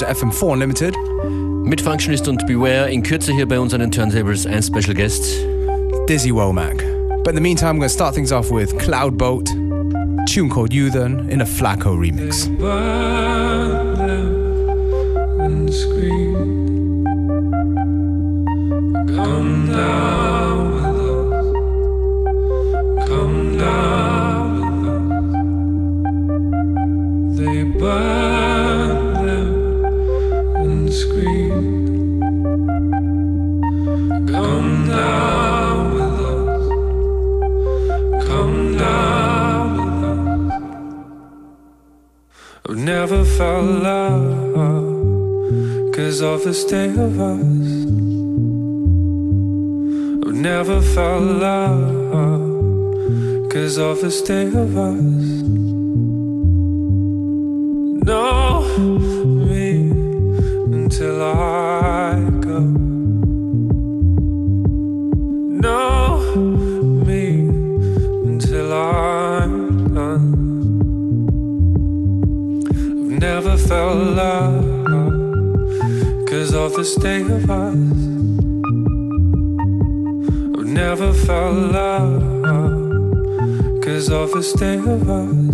willkommen zu FM4 Unlimited. Mit Functionist und Beware in Kürze hier bei uns an den Turntables ein Special Guest. Dizzy Womack. But in the meantime, I'm going to start things off with Cloud Boat, tune called You Then in a Flacco remix. Come down with us. Come down. They burn never felt love. Cause of the state of us. I've never felt love. Cause of the state of us of the of us. I've never felt love cause of the state of us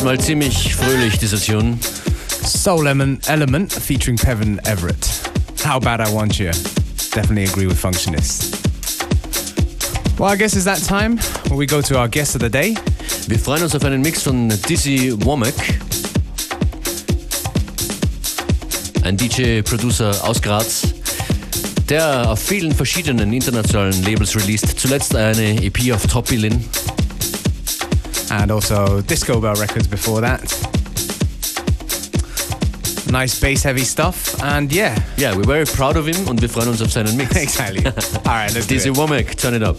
diesmal ziemlich fröhlich, diese Tune. Soul Element featuring Kevin Everett. How bad I want you. Definitely agree with Functionist. Well, I guess it's that time when we go to our guest of the day. Wir freuen uns auf einen Mix von Dizzy Womack. Ein DJ-Producer aus Graz, der auf vielen verschiedenen internationalen Labels released. Zuletzt eine EP auf Top and also Disco Bell Records before that. Nice bass heavy stuff, and yeah. Yeah, we're very proud of him and we freuen uns auf seinen Mix. exactly. All right, let's do it. Womack, turn it up.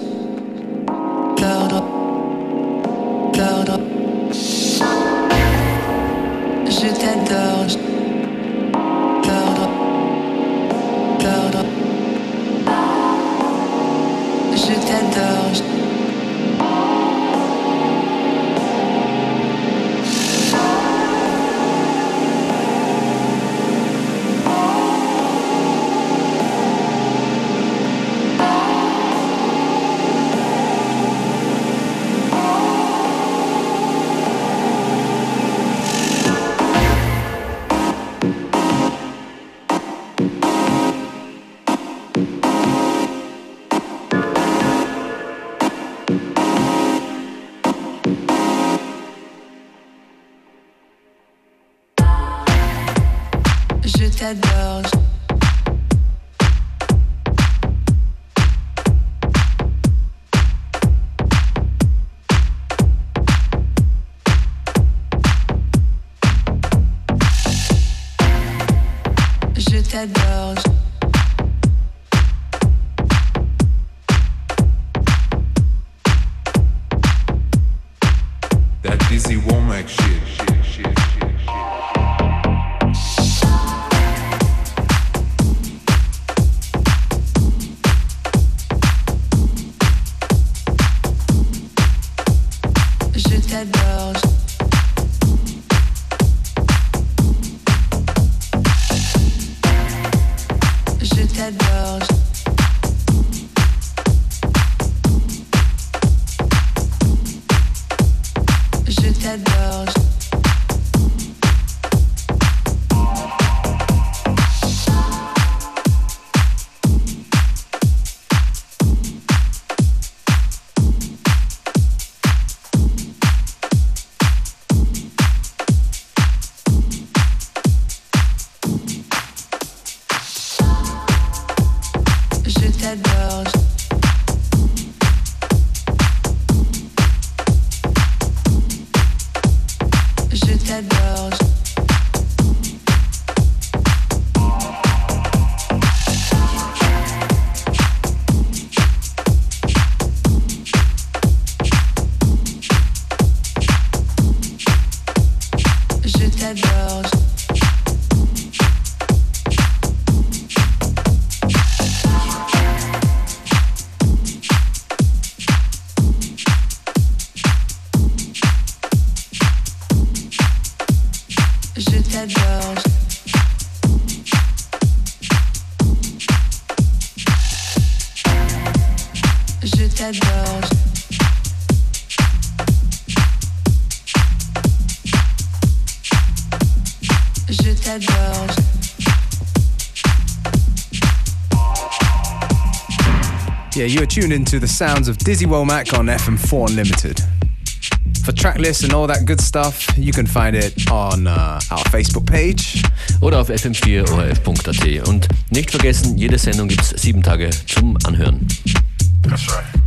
Yeah, you are tuned into the sounds of Dizzy Womack on FM4 Unlimited. For track lists and all that good stuff, you can find it on uh, our Facebook page. Oder auf fm4orf.at. Und nicht vergessen, jede Sendung gibt es sieben Tage zum Anhören. That's right.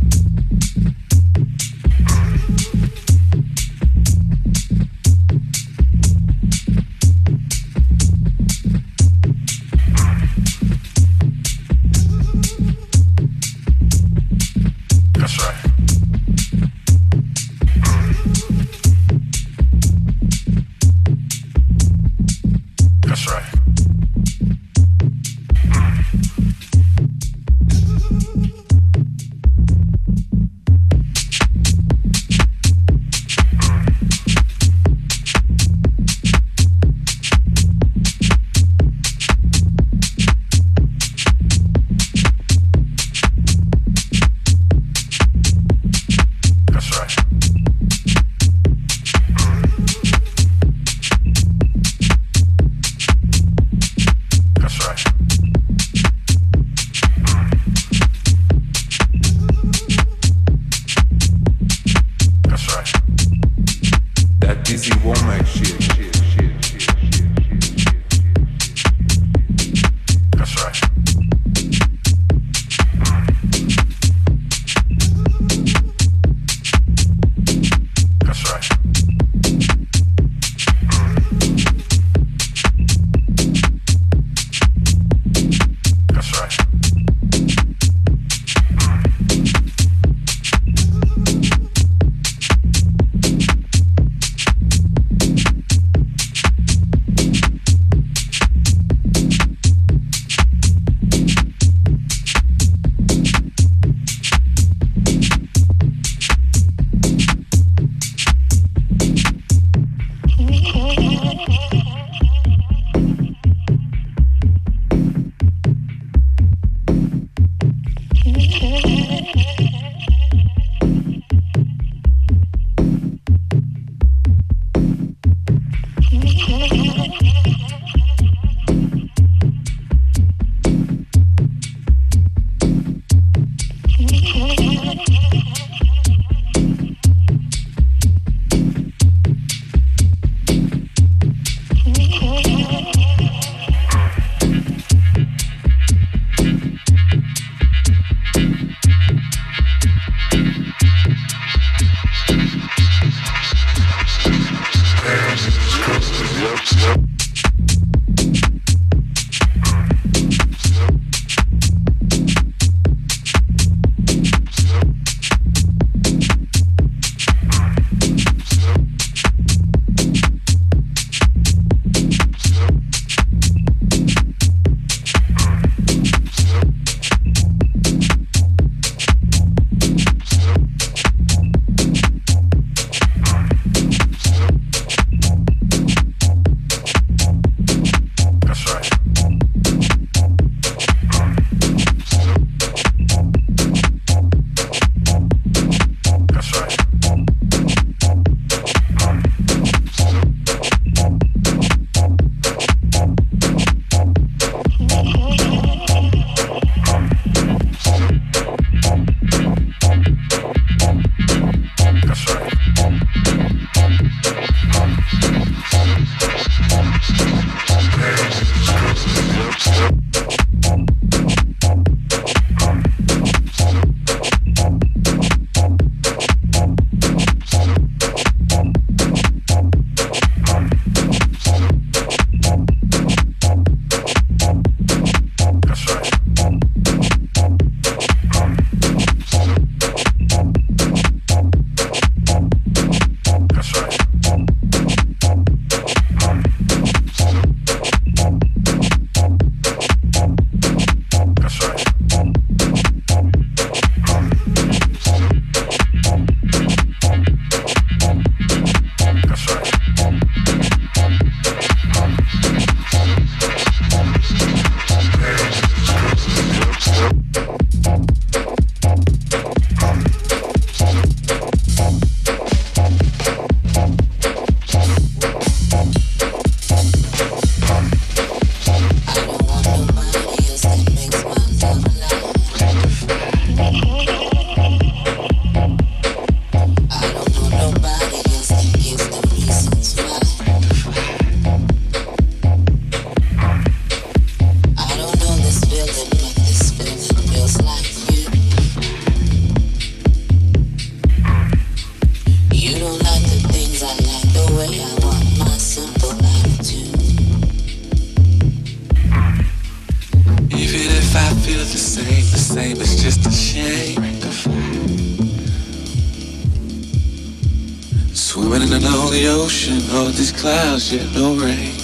clouds, yeah, no rain.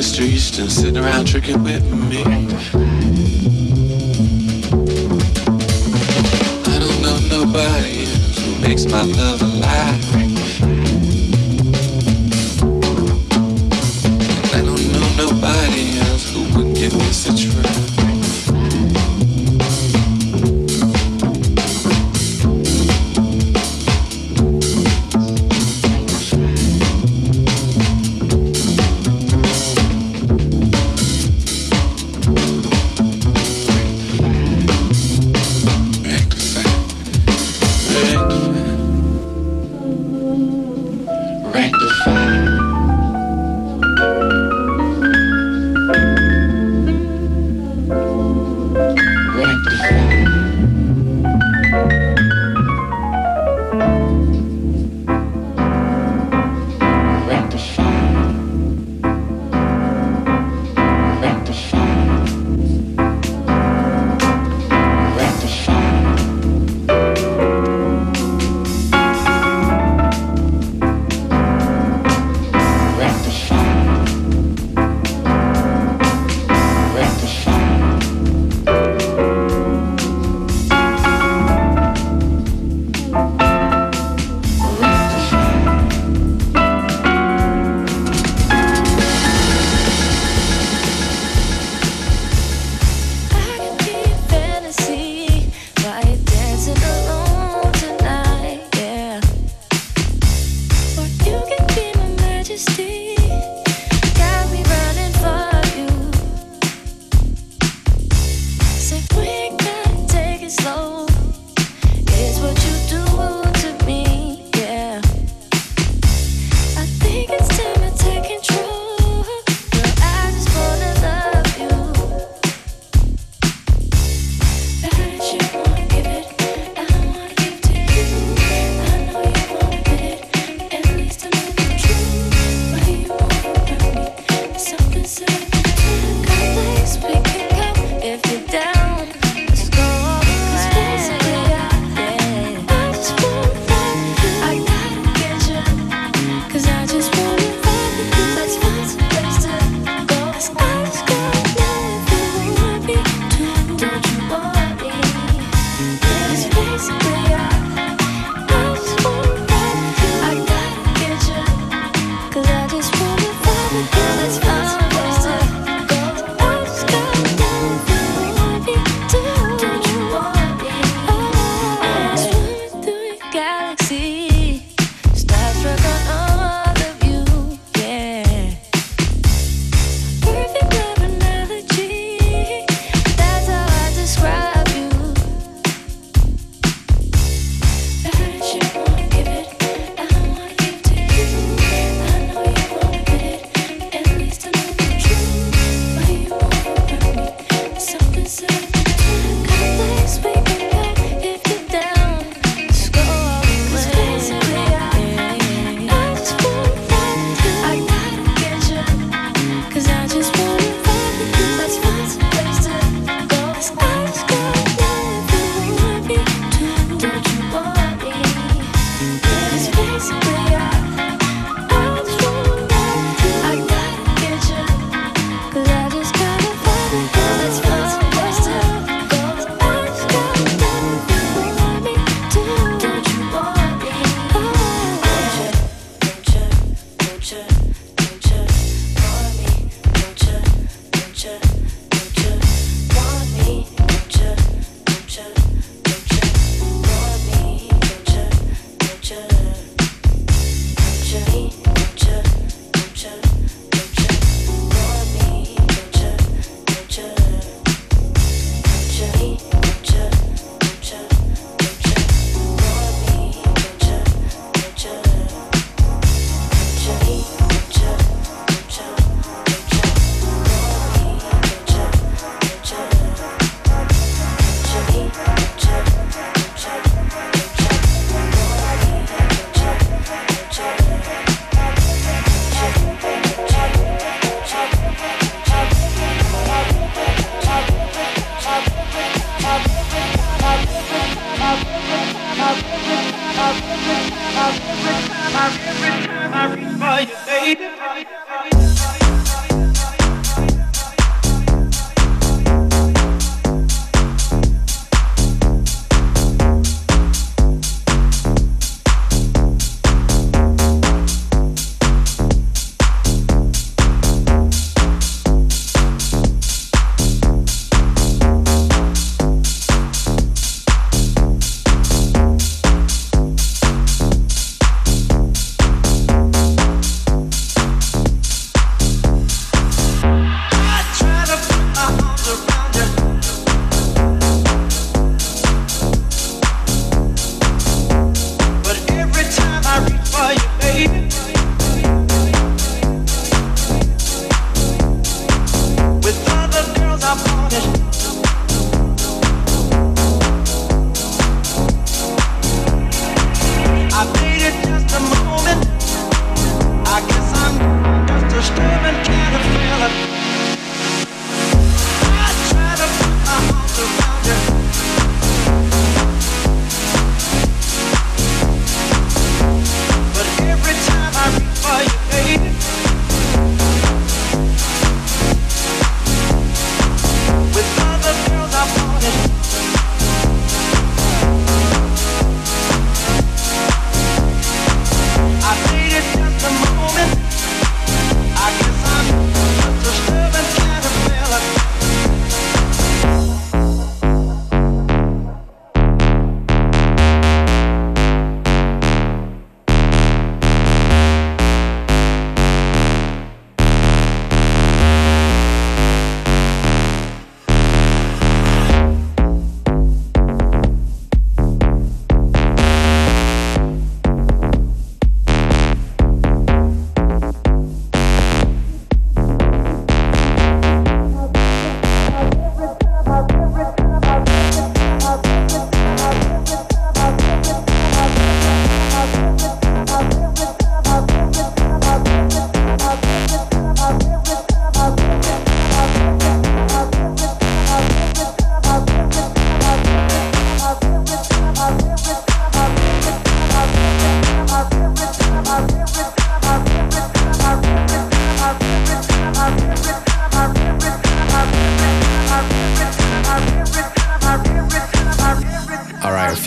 the streets than sitting around tricking with me. I don't know nobody who makes my love alive. I don't know nobody else who would give me such.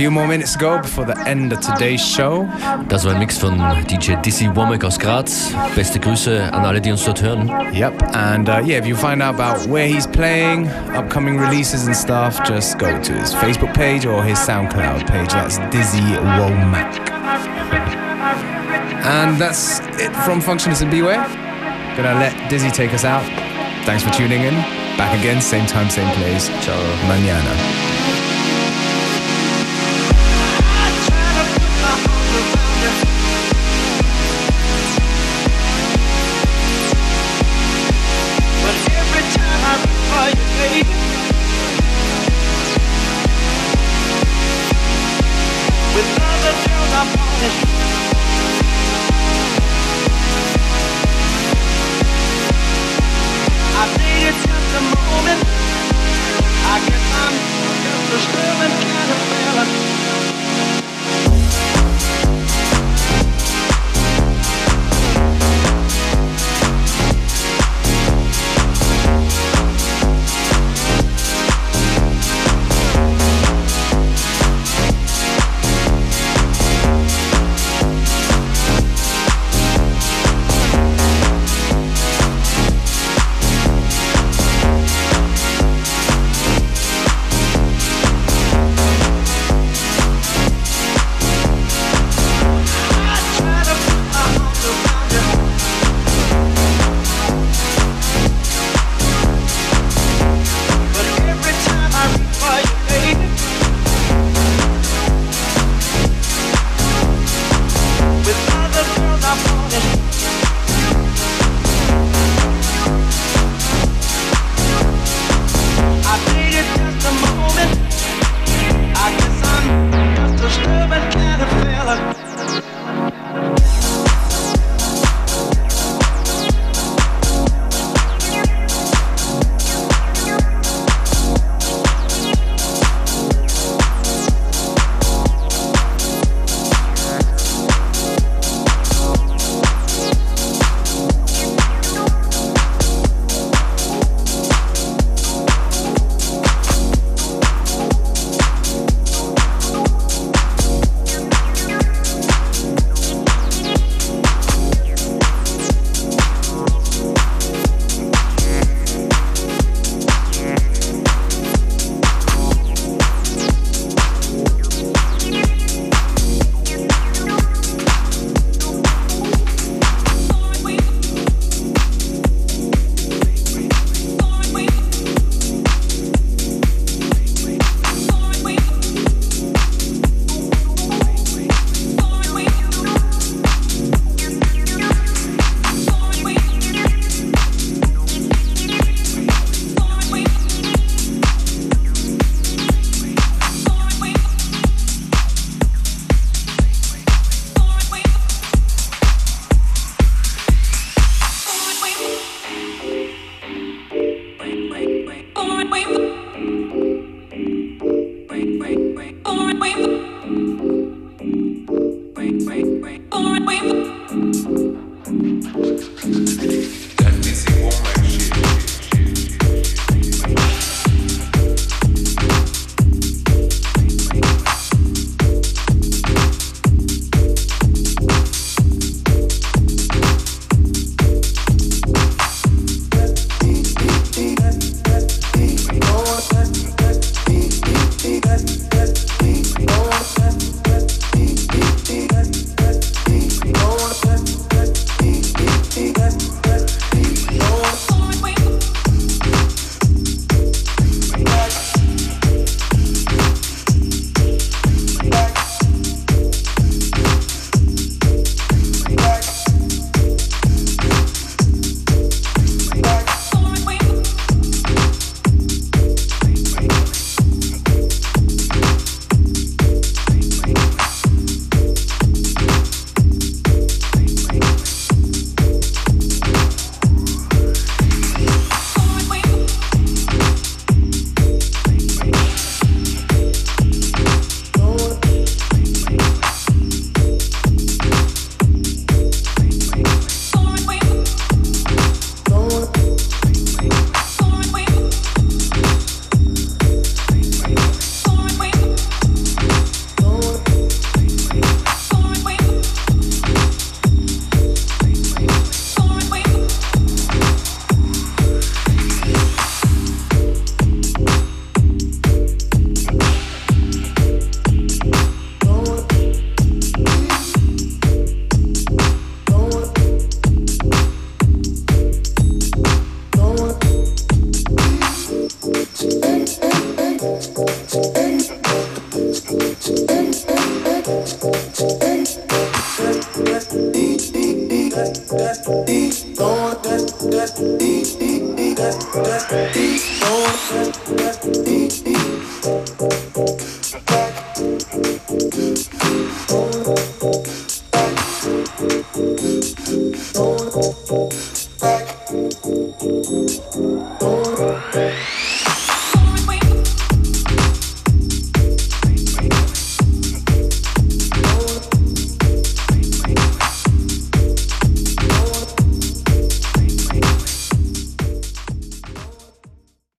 Few more minutes to go before the end of today's show. Das war ein Mix von DJ Dizzy Womack aus Graz. Beste Grüße an alle, die uns dort hören. Yep, and uh, yeah, if you find out about where he's playing, upcoming releases and stuff, just go to his Facebook page or his SoundCloud page. That's Dizzy Womack. And that's it from Functionist and Beware. Gonna let Dizzy take us out. Thanks for tuning in. Back again, same time, same place. Ciao. Mañana.